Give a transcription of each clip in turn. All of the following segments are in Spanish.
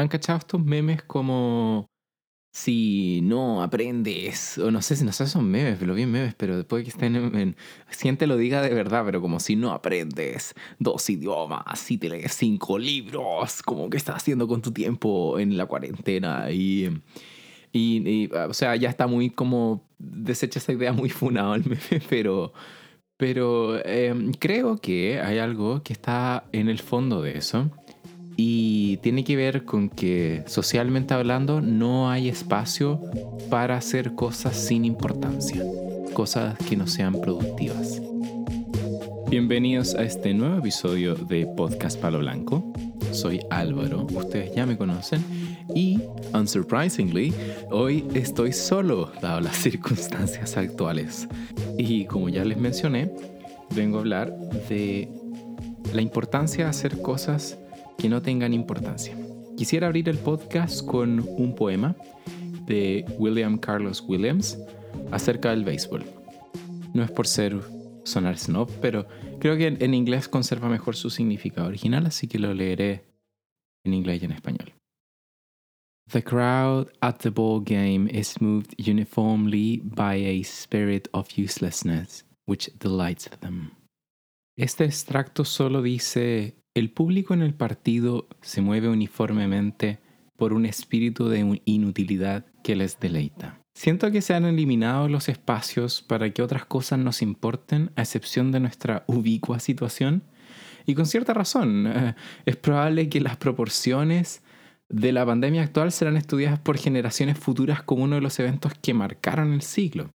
¿Han cachado estos memes como si no aprendes, o no sé si no sé, son memes, lo vi en memes, pero después que estén en, en lo diga de verdad, pero como si no aprendes dos idiomas, si te lees cinco libros, como que estás haciendo con tu tiempo en la cuarentena y, y, o sea, ya está muy como deshecha esa idea muy funado el meme, pero, pero em, creo que hay algo que está en el fondo de eso y tiene que ver con que socialmente hablando no hay espacio para hacer cosas sin importancia, cosas que no sean productivas. Bienvenidos a este nuevo episodio de Podcast Palo Blanco. Soy Álvaro, ustedes ya me conocen y, unsurprisingly, hoy estoy solo dado las circunstancias actuales. Y como ya les mencioné, vengo a hablar de la importancia de hacer cosas que no tengan importancia. Quisiera abrir el podcast con un poema de William Carlos Williams acerca del béisbol. No es por ser sonar snob, pero creo que en inglés conserva mejor su significado original, así que lo leeré en inglés y en español. The crowd at the ball game is moved uniformly by a spirit of uselessness which delights them. Este extracto solo dice el público en el partido se mueve uniformemente por un espíritu de inutilidad que les deleita. Siento que se han eliminado los espacios para que otras cosas nos importen a excepción de nuestra ubicua situación. Y con cierta razón, eh, es probable que las proporciones de la pandemia actual serán estudiadas por generaciones futuras como uno de los eventos que marcaron el siglo.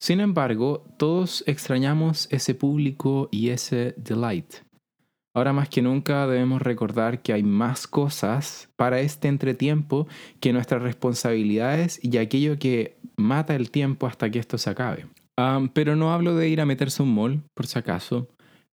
Sin embargo, todos extrañamos ese público y ese delight. Ahora más que nunca debemos recordar que hay más cosas para este entretiempo que nuestras responsabilidades y aquello que mata el tiempo hasta que esto se acabe. pero no hablo de ir a meterse un mall, por si acaso.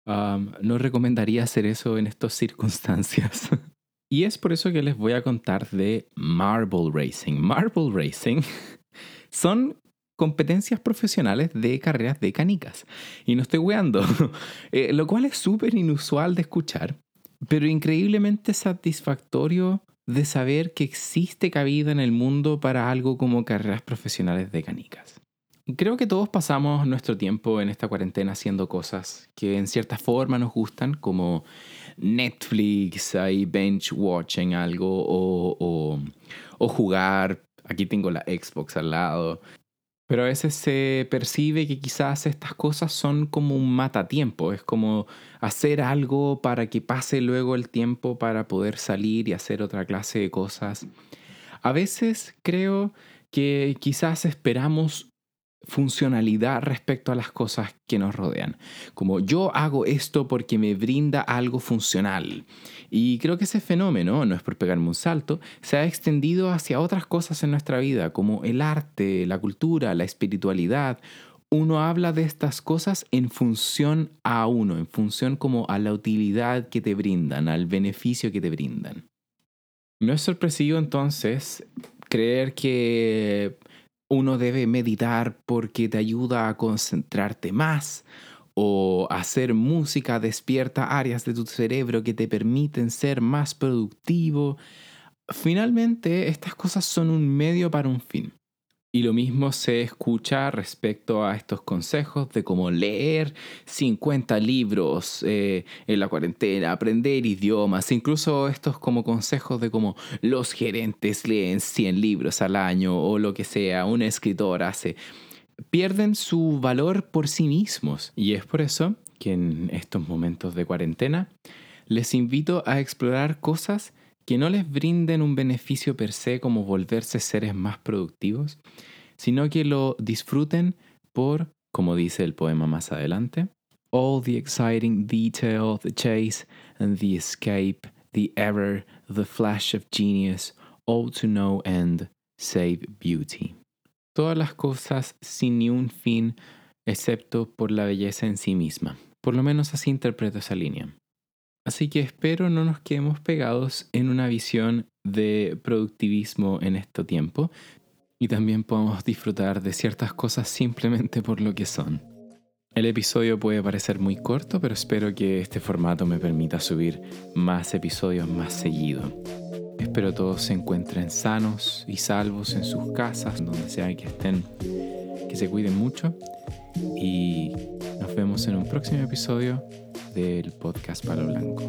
no recomendaría hacer eso en estas circunstancias. y es por eso que les voy a contar de Marble Racing. Marble Racing son competencias profesionales de carreras de canicas. Y no estoy weando, eh, lo cual es súper inusual de escuchar, pero increíblemente satisfactorio de saber que existe cabida en el mundo para algo como carreras profesionales de canicas. Creo que todos pasamos nuestro tiempo en esta cuarentena haciendo cosas que en cierta forma nos gustan, como Netflix, ahí bench watching algo o, o, o jugar. Aquí tengo la Xbox al lado. Pero a veces se percibe que quizás estas cosas son como un matatiempo, es como hacer algo para que pase luego el tiempo para poder salir y hacer otra clase de cosas. A veces creo que quizás esperamos funcionalidad respecto a las cosas que nos rodean. Como yo hago esto porque me brinda algo funcional. Y creo que ese fenómeno, no es por pegarme un salto, se ha extendido hacia otras cosas en nuestra vida, como el arte, la cultura, la espiritualidad. Uno habla de estas cosas en función a uno, en función como a la utilidad que te brindan, al beneficio que te brindan. No es sorpresivo entonces creer que uno debe meditar porque te ayuda a concentrarte más o hacer música despierta áreas de tu cerebro que te permiten ser más productivo. Finalmente, estas cosas son un medio para un fin. Y lo mismo se escucha respecto a estos consejos de cómo leer 50 libros eh, en la cuarentena, aprender idiomas, incluso estos como consejos de cómo los gerentes leen 100 libros al año o lo que sea, un escritor hace, pierden su valor por sí mismos. Y es por eso que en estos momentos de cuarentena les invito a explorar cosas que no les brinden un beneficio per se como volverse seres más productivos, sino que lo disfruten por, como dice el poema más adelante, all the exciting detail, the chase and the escape, the error, the flash of genius, all to no end save beauty. Todas las cosas sin ni un fin excepto por la belleza en sí misma. Por lo menos así interpreto esa línea. Así que espero no nos quedemos pegados en una visión de productivismo en este tiempo y también podemos disfrutar de ciertas cosas simplemente por lo que son. El episodio puede parecer muy corto, pero espero que este formato me permita subir más episodios más seguido. Espero todos se encuentren sanos y salvos en sus casas, donde sea que estén, que se cuiden mucho y nos vemos en un próximo episodio del podcast Palo Blanco.